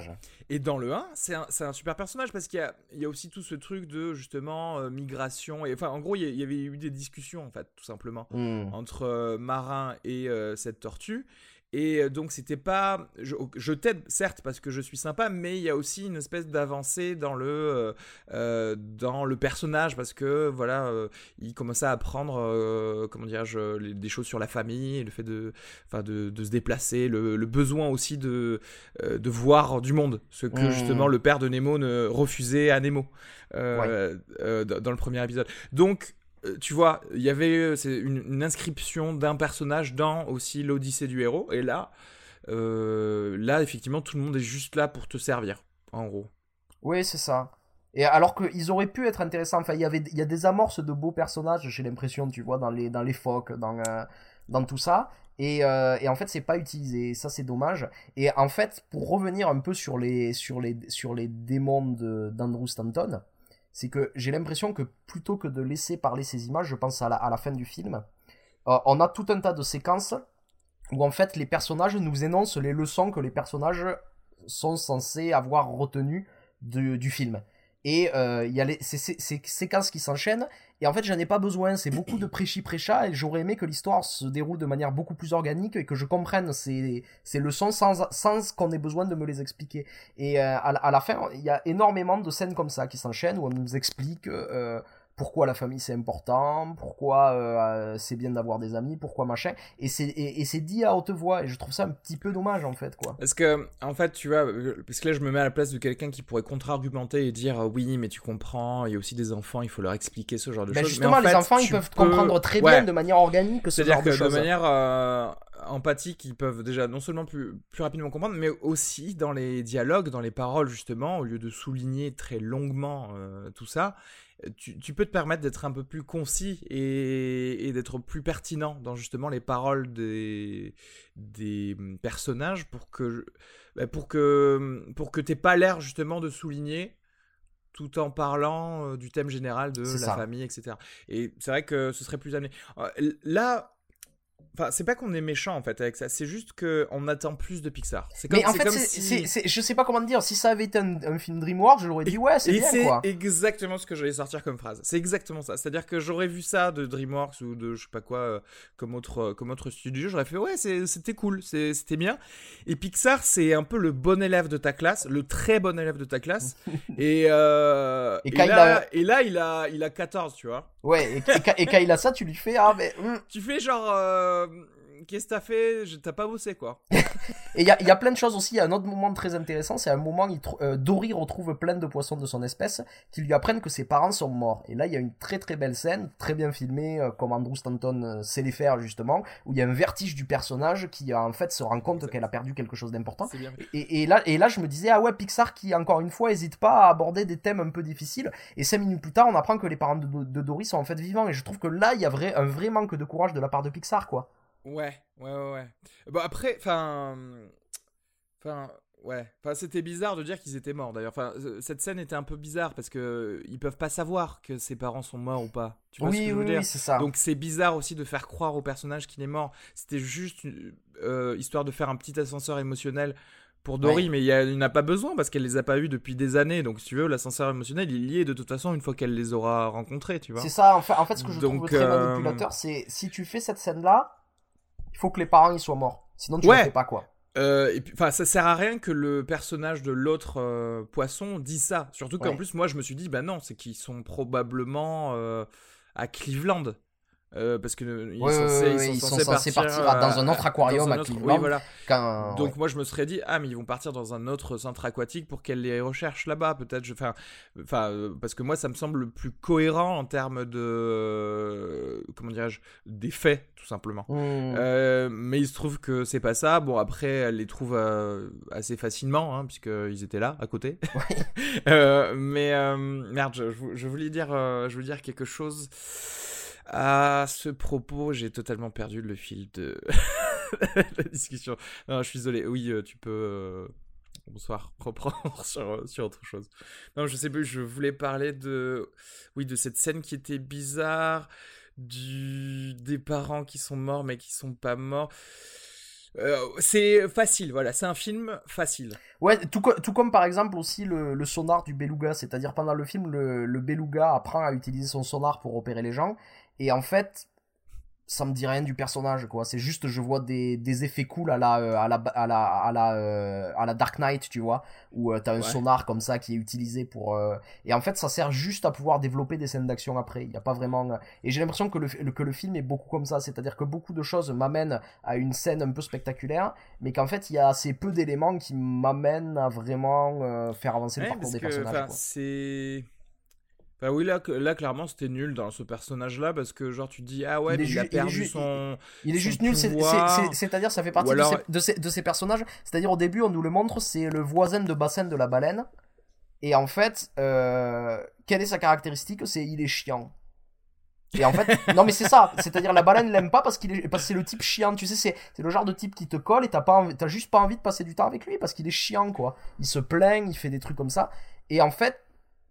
Et dans le 1, c'est un, un, super personnage parce qu'il y, y a, aussi tout ce truc de justement migration et enfin en gros il y, avait eu des discussions en fait tout simplement hmm. entre Marin et cette tortue. Et euh, donc c'était pas, je, t'aide certes parce que je suis sympa, mais il y a aussi une espèce d'avancée dans le euh, euh, dans le personnage parce que voilà, il commençait à apprendre comment dirais-je des choses sur la famille, le fait de, enfin de, de, se déplacer, le, besoin aussi de de voir du monde, ce que mmh. justement le père de Nemo ne refusait à Nemo dans le premier épisode. Donc euh, tu vois, il y avait euh, c'est une, inscription d'un personnage dans aussi l'Odyssée du héros. Et là, euh, là, effectivement, tout le monde est juste là pour te servir, en gros. Oui, c'est ça. Et alors qu'ils auraient pu être intéressants. Enfin, il y avait, il y a des amorces de beaux personnages. J'ai l'impression, tu vois, dans les, dans les phoques, dans, dans tout ça. Et, et, en fait, c'est pas utilisé. ça, c'est dommage. Et en fait, pour revenir un peu sur les, sur les, sur les démons d'Andrew Stanton, c'est que j'ai l'impression que plutôt que de laisser parler ces images, je pense à la, à la fin du film, euh, on a tout un tas de séquences où en fait les personnages nous énoncent les leçons que les personnages sont censés avoir retenues du film. Et euh, il y a ces, séquences qui s'enchaînent. Et en fait, j'en ai pas besoin. C'est beaucoup de prêchi-prêcha. Et j'aurais aimé que l'histoire se déroule de manière beaucoup plus organique et que je comprenne ces, ces leçons sans, sans qu'on ait besoin de me les expliquer. Et euh, à, à, la fin, il y a énormément de scènes comme ça qui s'enchaînent où on nous explique. Euh, pourquoi la famille c'est important, pourquoi euh, c'est bien d'avoir des amis, pourquoi machin. Et c'est et, c'est dit à haute voix et je trouve ça un petit peu dommage en fait quoi. Parce que en fait tu vois, parce que là je me mets à la place de quelqu'un qui pourrait contre-argumenter et dire oui mais tu comprends, il y a aussi des enfants, il faut leur expliquer ce genre de ben, choses. Justement les enfants ils peuvent comprendre très bien de manière organique ce genre de choses. C'est-à-dire que de manière euh, empathique ils peuvent déjà non seulement plus, plus rapidement comprendre, mais aussi dans les dialogues, dans les paroles justement, au lieu de souligner très longuement euh, tout ça, tu, peux te permettre d'être un peu plus concis et, d'être plus pertinent dans justement les paroles des, des personnages pour que bah, pour que pour que t'aies pas l'air justement de souligner tout en parlant euh, du thème général de la famille, etc. Et c'est vrai que ce serait plus amené. Euh, là, Enfin, c'est pas qu'on est méchant en fait avec ça, c'est juste qu'on attend plus de Pixar. C'est comme, mais en fait, je sais pas comment te dire. Si ça avait été un, film DreamWorks, je l'aurais dit ouais, c'est bien. C'est exactement ce que j'allais sortir comme phrase. C'est exactement ça. C'est-à-dire que j'aurais vu ça de DreamWorks ou de je sais pas quoi euh, comme autre euh, comme autre studio, j'aurais fait ouais, c'était cool, c'était bien. Et Pixar, c'est un peu le bon élève de ta classe, le très bon élève de ta classe. [laughs] et, euh, et, là, et là, il a il a 14, tu vois. Ouais. Et, et, quand il a ça, tu lui fais ah mais. Hmm. Tu fais genre. Euh, um, qu'est-ce que t'as fait? T'as pas bossé quoi. [laughs] Et il y a, y a, plein de choses aussi. Il y a un autre moment très intéressant. C'est un moment où euh, Dory retrouve plein de poissons de son espèce qui lui apprennent que ses parents sont morts. Et là, il y a une très très belle scène, très bien filmée, euh, comme Andrew Stanton euh, sait les faire justement, où il y a un vertige du personnage qui en fait se rend compte qu'elle a perdu quelque chose d'important. Et, et, là, et là, je me disais, ah ouais, Pixar qui encore une fois hésite pas à aborder des thèmes un peu difficiles. Et cinq minutes plus tard, on apprend que les parents de, de Dory sont en fait vivants. Et je trouve que là, il y a vrai, un vrai manque de courage de la part de Pixar, quoi. Ouais, ouais, ouais, ouais. Bon, après, enfin. Enfin, ouais. Enfin, c'était bizarre de dire qu'ils étaient morts d'ailleurs. Enfin, cette scène était un peu bizarre parce que ils peuvent pas savoir que ses parents sont morts ou pas. Tu vois oui, ce que je veux oui, dire? c'est ça. Donc c'est bizarre aussi de faire croire au personnage qu'il est mort. C'était juste euh, histoire de faire un petit ascenseur émotionnel pour Dory, mais il n'a pas besoin parce qu'elle les a pas eus depuis des années. Donc, si tu veux, l'ascenseur émotionnel, il y est de toute façon une fois qu'elle les aura rencontrés, tu vois. C'est ça, en fait, en fait, ce que je donc, trouve très euh... manipulateur, c'est si tu fais cette scène-là, il faut que les parents ils soient morts. Sinon, tu ouais. ne fais pas quoi. Euh, enfin, ça sert à rien que le personnage de l'autre euh, poisson dise ça. Surtout qu'en Ouais. plus, moi, je me suis dit, bah non, c'est qu'ils sont probablement euh, à Cleveland. Euh, parce que euh, ils, Ouais, sont censés, ouais, ils ouais, sont ils sont censés censés partir, dans un à- autre aquarium un autre- Cleveland. Oui, voilà. Quand... Donc ouais. moi je me serais dit ah mais ils vont partir dans un autre centre aquatique pour qu'elle les recherche là-bas peut-être enfin enfin euh, parce que moi ça me semble le plus cohérent en termes de euh, comment dirais-je des faits tout simplement. Euh, mais il se trouve que c'est pas ça. Bon après elle les trouve euh, assez facilement hein, puisqu'ils étaient là à côté. [laughs] Euh, mais euh, merde je, voulais dire euh, je voulais dire quelque chose. À ce propos, j'ai totalement perdu le fil de [laughs] la discussion. Non, je suis désolé. Oui, euh, tu peux. euh, Bonsoir, [laughs] reprendre sur, euh, sur autre chose. Non, je sais plus, je voulais parler de. Oui, de cette scène qui était bizarre, du... des parents qui sont morts mais qui sont pas morts. C'est facile, voilà, c'est un film facile. Ouais, tout, tout comme par exemple aussi le, le sonar du beluga, c'est-à-dire pendant le film, le, le beluga apprend à utiliser son sonar pour repérer les gens, et en fait, ça me dit rien du personnage, quoi. C'est juste, je vois des, des effets cool à la, euh, à la, à la, à la, euh, à la Dark Knight, tu vois, où euh, t'as un Ouais. sonar comme ça qui est utilisé pour, et en fait, ça sert juste à pouvoir développer des scènes d'action après. Il y a pas vraiment, et j'ai l'impression que le, le- que le film est beaucoup comme ça, c'est-à-dire que beaucoup de choses m'amènent à une scène un peu spectaculaire, mais qu'en fait il y a assez peu d'éléments qui m'amènent à vraiment faire avancer le parcours des personnages. c'est. Enfin, oui, là, là clairement, c'était nul dans ce personnage-là parce que, genre, tu te dis, ah ouais, Il il a il perdu ju- son. Il est son juste nul, c'est-à-dire ça fait partie alors- de, ces, de, ces, de ces personnages. C'est-à-dire au début on nous le montre, c'est le voisin de bassin de la baleine, et en fait, euh, quelle est sa caractéristique? C'est il est chiant. Et en fait, [laughs] non mais c'est ça, c'est-à-dire la baleine l'aime pas parce qu'il est, parce que c'est le type chiant, tu sais, c'est, c'est le genre de type qui te colle et t'as pas, t'as juste pas envie de passer du temps avec lui parce qu'il est chiant quoi. Il se plaint, il fait des trucs comme ça, et en fait,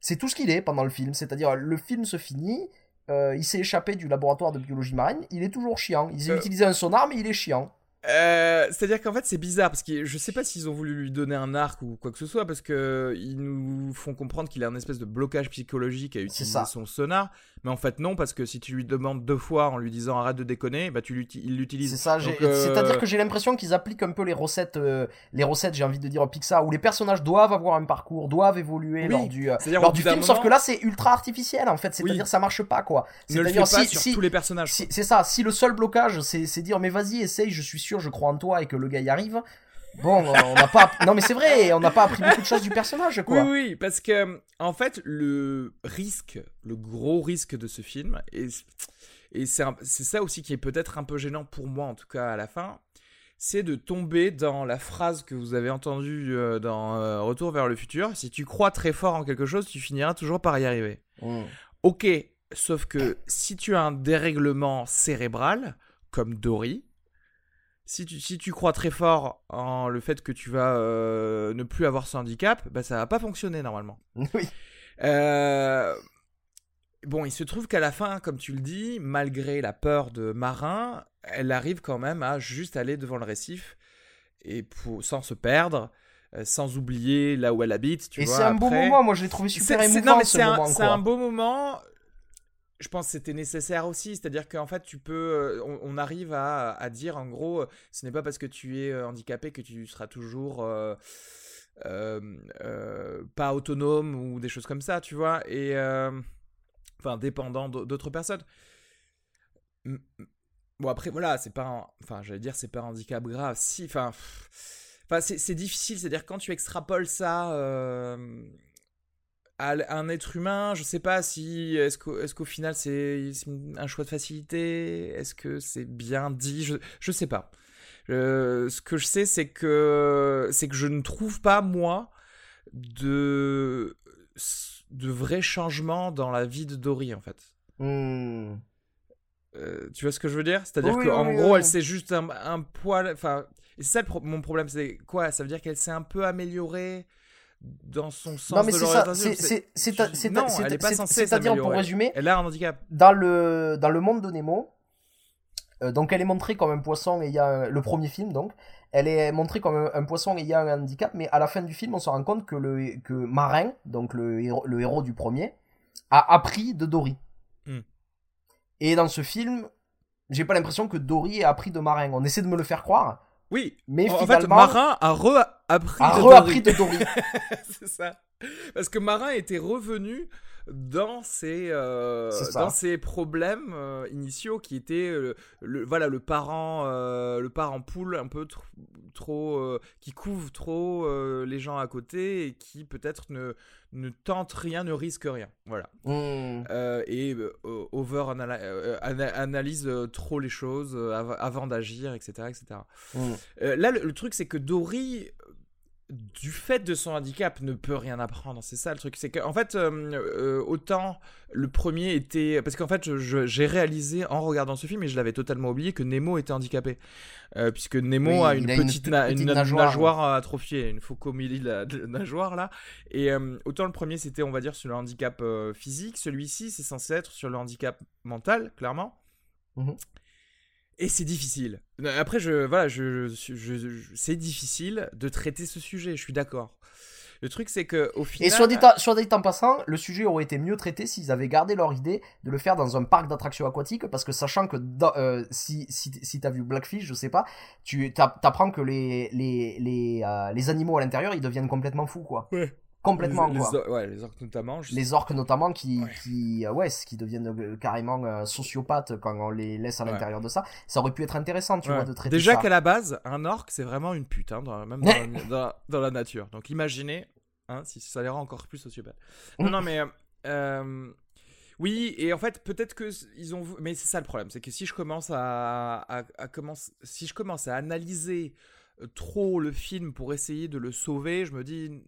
c'est tout ce qu'il est pendant le film, c'est-à-dire le film se finit, euh, il s'est échappé du laboratoire de biologie marine, il est toujours chiant. Ils ont Euh. utilisé un sonar mais il est chiant. Euh, C'est-à-dire qu'en fait, c'est bizarre parce que je sais pas s'ils ont voulu lui donner un arc ou quoi que ce soit parce que ils nous font comprendre qu'il a un espèce de blocage psychologique à utiliser son sonar, mais en fait non parce que si tu lui demandes deux fois en lui disant arrête de déconner, bah tu l'uti- il l'utilise. C'est ça, euh, c'est-à-dire que j'ai l'impression qu'ils appliquent un peu les recettes, euh, les recettes, j'ai envie de dire Pixar, où les personnages doivent avoir un parcours, doivent évoluer Oui, lors du, euh, lors du film, sauf que là c'est ultra artificiel en fait, c'est-à-dire Oui. ça marche pas quoi. C'est-à-dire si, sur si, tous les personnages. si- c'est ça, si le seul blocage c'est c'est dire mais vas-y essaye, je suis sûr, je crois en toi et que le gars y arrive. Bon, on n'a pas, non mais c'est vrai, on n'a pas appris beaucoup de choses du personnage quoi. Oui, oui, parce que en fait, le risque, le gros risque de ce film, et, et c'est ça aussi qui est peut-être un peu gênant pour moi, en tout cas à la fin, c'est de tomber dans la phrase que vous avez entendue euh, dans euh, Retour vers le futur. Si tu crois très fort en quelque chose, tu finiras toujours par y arriver. Mm. Ok, sauf que si tu as un dérèglement cérébral, comme Dory, si tu, si tu crois très fort en le fait que tu vas euh, ne plus avoir ce handicap, bah ça va pas fonctionner normalement. [laughs] Oui. Euh, Bon, il se trouve qu'à la fin, comme tu le dis, malgré la peur de Marin, elle arrive quand même à juste aller devant le récif et pour, sans se perdre, euh, sans oublier là où elle habite. Tu Et c'est un beau moment, moi je l'ai trouvé super C'est- c'est- émouvant mais ce c'est un, c'est un beau moment. Je pense que c'était nécessaire aussi, c'est-à-dire qu'en fait, tu peux, euh, on, arrive à, dire en gros, euh, ce n'est pas parce que tu es euh, handicapé que tu seras toujours pas autonome ou des choses comme ça, tu vois, et enfin dépendant d'au- d'autres personnes. Bon, après, voilà, c'est pas un... Enfin, j'allais dire, c'est pas un handicap grave. Si, enfin... Enfin, c'est difficile, c'est-à-dire quand tu extrapoles ça à un être humain, je sais pas si est-ce qu'au est final c'est un choix de facilité, est-ce que c'est bien dit, je je sais pas. Euh, ce que je sais c'est que c'est que je ne trouve pas moi de de vrais changements dans la vie de Dory en fait. Hmm. Euh, tu vois ce que je veux dire? C'est-à-dire qu'en gros, elle s'est juste un, un poil. Enfin, c'est ça mon problème. C'est quoi? Ça veut dire qu'elle s'est un peu améliorée dans son sens non, mais c'est ça. C'est non, elle est pas censée C'est-à-dire, pour résumer, elle a un handicap. Dans le dans le monde de Nemo, euh, donc elle est montrée comme un poisson et il y a le premier film donc. Elle est montrée comme un, poisson et il y a un handicap, mais à la fin du film, on se rend compte que le que Marin, donc le héros, le héros du premier, a appris de Dory. Hmm. Et dans ce film, j'ai pas l'impression que Dory a appris de Marin. On essaie de me le faire croire. Oui, mais en fait, Marin a re-appris de, Dory. [laughs] c'est ça. Parce que Marin était revenu dans ses, euh, dans ses problèmes euh, initiaux qui étaient euh, le, voilà, le parent, le parent poule un peu trop, qui couvre trop les gens à côté et qui peut-être ne, ne tente rien, ne risque rien. Voilà. Mmh. et over analyse trop les choses avant d'agir, etc. etc. Mmh. là, le, truc, c'est que Dory du fait de son handicap, ne peut rien apprendre. C'est ça le truc. C'est qu'en fait, euh, euh, autant le premier était. Parce qu'en fait, j'ai réalisé en regardant ce film, et je l'avais totalement oublié, que Nemo était handicapé. Euh, puisque Nemo a, une petite, nageoire, atrophiée, une faucomélie de, nageoire là. Et autant le premier, c'était, on va dire, sur le handicap physique. Celui-ci, c'est censé être sur le handicap mental, clairement. Mmh et c'est difficile. Après, je, voilà, je, je, c'est difficile de traiter ce sujet, je suis d'accord. Le truc, c'est que au final. Et sur des, sur des temps passants, le sujet aurait été mieux traité s'ils avaient gardé leur idée de le faire dans un parc d'attractions aquatiques, parce que sachant que euh, si, si, si t'as vu Blackfish, je sais pas, tu apprends que les, les, les, euh, les animaux à l'intérieur, ils deviennent complètement fous, quoi. Ouais. Complètement, les, quoi. ouais, les orques notamment. Les orques notamment qui, ouais. qui, euh, ouais, qui deviennent euh, carrément euh, sociopathes quand on les laisse à l'intérieur de ça. Ça aurait pu être intéressant, tu vois, de traiter Déjà qu'à la base, un orque, c'est vraiment une pute, hein, dans, même [laughs] dans, dans, la nature. Donc imaginez, hein, si ça les rend encore plus sociopathes. Non, non, mais. oui, et en fait, peut-être que ils ont. Mais c'est ça le problème, c'est que si je commence à, à, à commence, si je commence à analyser trop le film pour essayer de le sauver, je me dis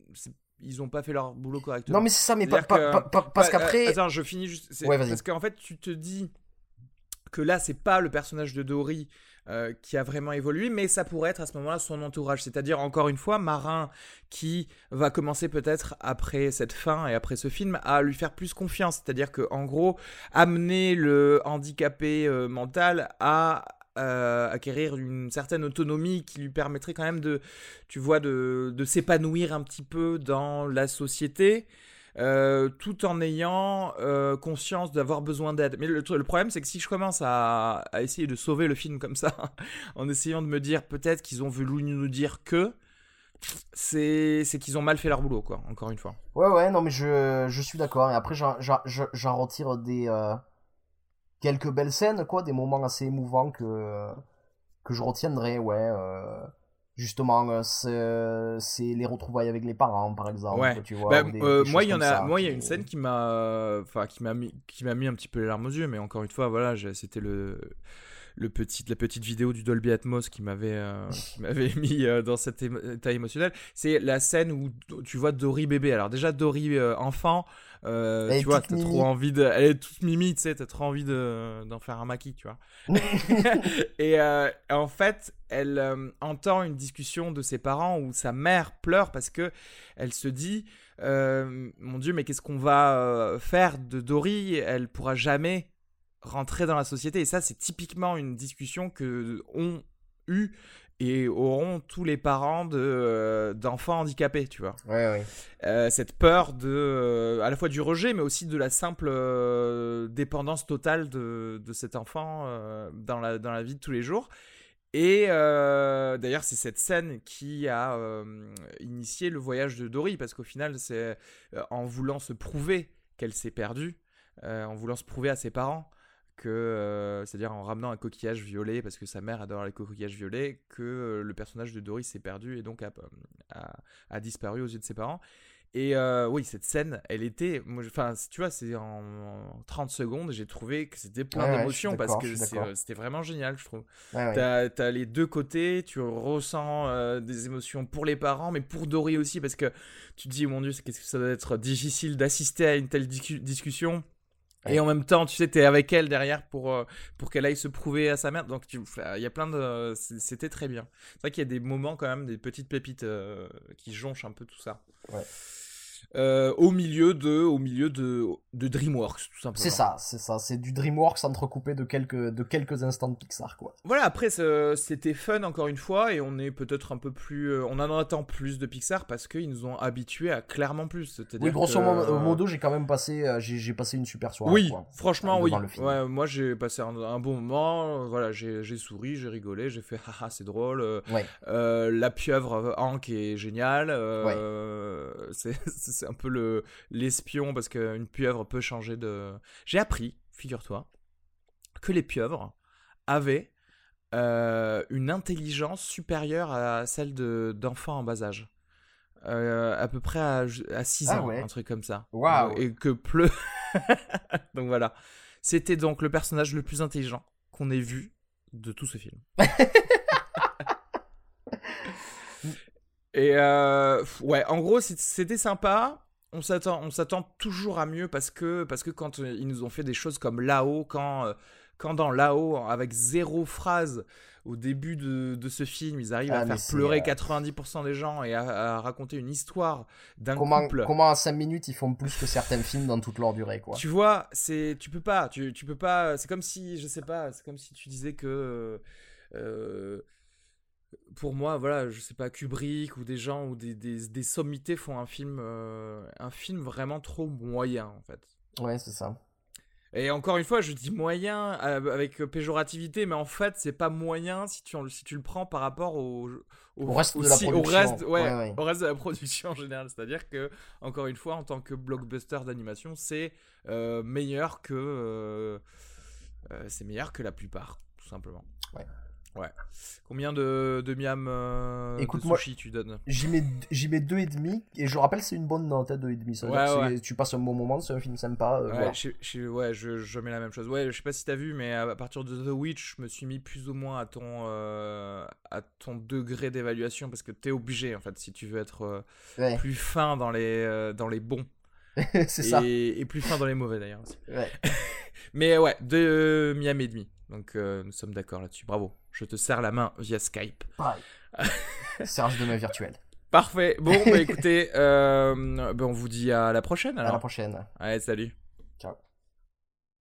ils ont pas fait leur boulot correctement. Non, mais c'est ça, mais pas, parce qu'après. Attends, je finis juste. parce qu'en fait, tu te dis que là, c'est pas le personnage de Dory euh, qui a vraiment évolué, mais ça pourrait être à ce moment-là son entourage. C'est-à-dire, encore une fois, Marin qui va commencer peut-être après cette fin et après ce film à lui faire plus confiance. C'est-à-dire que, en gros, amener le handicapé euh, mental à euh, acquérir une certaine autonomie qui lui permettrait quand même de, tu vois, de, de s'épanouir un petit peu dans la société. Euh, tout en ayant euh, conscience d'avoir besoin d'aide. Mais le, le problème, c'est que si je commence à, à, essayer de sauver le film comme ça, [laughs] en essayant de me dire peut-être qu'ils ont voulu nous dire que, c'est qu'ils ont mal fait leur boulot, quoi, encore une fois. Ouais, ouais, non, mais je, je suis d'accord. Et après, j'en retire des, quelques belles scènes, quoi, des moments assez émouvants que, que je retiendrai, ouais. Euh, justement, euh, c'est les retrouvailles avec les parents, par exemple. Tu vois, bah, euh, moi, il y en a, moi, il y a une scène qui m'a, enfin, qui m'a mis, qui m'a mis un petit peu les larmes aux yeux, mais encore une fois, voilà, c'était le le petit, la petite vidéo du Dolby Atmos qui m'avait m'avait [laughs] mis dans cet état émotionnel. C'est la scène où tu vois Dory bébé. Alors déjà Dory enfant, euh, tu vois, t'as trop envie de. Elle est toute mimi, tu sais, t'as trop envie d'en faire un maquis, tu vois. [laughs] et euh, en fait, elle euh, entend une discussion de ses parents où sa mère pleure parce que elle se dit Mon Dieu, mais qu'est-ce qu'on va faire de Dory? Elle pourra jamais rentrer dans la société. Et ça, c'est typiquement une discussion que ont eu et auront tous les parents de euh, d'enfants handicapés, tu vois. Ouais, ouais. Euh, cette peur de euh, à la fois du rejet, mais aussi de la simple dépendance totale de, de cet enfant dans la dans la vie de tous les jours. Et d'ailleurs, c'est cette scène qui a initié le voyage de Dory, parce qu'au final, c'est en voulant se prouver qu'elle s'est perdue, en voulant se prouver à ses parents que, euh, c'est-à-dire en ramenant un coquillage violet, parce que sa mère adore les coquillages violets, que euh, le personnage de Doris s'est perdu et donc a, a, a, disparu aux yeux de ses parents. Et euh, oui, cette scène, elle était. Enfin, tu vois, c'est en 30 secondes, j'ai trouvé que c'était plein Ouais, d'émotions parce que euh, c'était vraiment génial, je trouve. Ouais. T'as, t'as les deux côtés, tu ressens euh, des émotions pour les parents, mais pour Dory aussi, parce que tu te dis, mon Dieu, c'est- qu'est-ce que ça doit être difficile d'assister à une telle discu- discussion. Et en même temps, tu sais, t'es avec elle derrière pour, euh, pour qu'elle aille se prouver à sa mère. Donc, il y a plein de. C'était très bien. C'est vrai qu'il y a des moments, quand même, des petites pépites euh, qui jonchent un peu tout ça. Ouais. Euh, au milieu de au milieu de, de DreamWorks tout simplement. C'est ça, c'est ça, c'est du DreamWorks entrecoupé de quelques, de quelques instants de Pixar, quoi. Voilà, après c'était fun encore une fois et on est peut-être un peu plus euh, on en attend plus de Pixar parce qu'ils nous ont habitués à clairement plus, Oui, grosso que- modo, j'ai quand même passé, euh, j'ai passé une super soirée. Oui, quoi. franchement, oui. Ouais, moi, j'ai passé un, un bon moment. euh, Voilà, j'ai souri, j'ai rigolé, j'ai fait [laughs] haha, c'est drôle. euh, Ouais. euh, la pieuvre euh, Hank est géniale. euh, C'est [laughs] c'est un peu le l'espion parce qu'une pieuvre peut changer de. J'ai appris, figure-toi, que les pieuvres avaient euh, une intelligence supérieure à celle de- d'enfants en bas âge. Euh, à peu près à, à 6 Ah ans, ouais. un truc comme ça. Waouh. Et que pleu. [laughs] donc voilà. C'était donc le personnage le plus intelligent qu'on ait vu de tout ce film. [laughs] Et euh, ouais, en gros, c'était sympa. On s'attend, on s'attend toujours à mieux parce que, parce que quand euh, ils nous ont fait des choses comme là-haut, quand, euh, quand dans là-haut, avec zéro phrase au début de, de ce film, ils arrivent Ah, à faire pleurer euh, 90% des gens et à, à raconter une histoire d'un couple. comment en 5 minutes ils font plus que certains films dans toute leur durée, quoi. Tu vois, c'est tu peux pas, tu, tu peux pas. C'est comme si, je sais pas, c'est comme si tu disais que euh, pour moi, voilà, je sais pas, Kubrick ou des gens ou des, des, des sommités font un film, euh, un film vraiment trop moyen en fait. Ouais, c'est ça. Et encore une fois, je dis moyen euh, avec péjorativité, mais en fait, c'est pas moyen si tu, si tu le prends par rapport au, Au reste de la si- au production. reste, ouais, Ouais, ouais. au reste de la production en général. C'est-à-dire que, encore une fois, en tant que blockbuster d'animation, c'est euh, meilleur que euh, c'est meilleur que la plupart, tout simplement. Ouais. Ouais. Combien de, de miam euh, Écoute, de moi- sushi tu donnes J'y mets, j'y mets deux et demi, et je rappelle, c'est une bonne note, hein, deux et demi. Ça veut Ouais, dire que ouais. c'est- tu passes un bon moment, c'est un film sympa. euh, Ouais, voilà. je, je- ouais je, je mets la même chose. Ouais, je sais pas si t'as vu, mais à partir de The Witch, je me suis mis plus ou moins à ton, euh, à ton degré d'évaluation parce que t'es obligé, en fait, si tu veux être euh, plus fin dans les, euh, dans les bons [laughs] c'est ça. et, plus fin dans les mauvais d'ailleurs. [laughs] Mais ouais, deux miam et demi. Donc nous sommes d'accord là-dessus. Bravo. Je te serre la main via Skype. [laughs] Serge de main virtuelle. Parfait. Bon, bah [laughs] écoutez, euh, bah, on vous dit à la prochaine À la prochaine. Allez, salut. Ciao.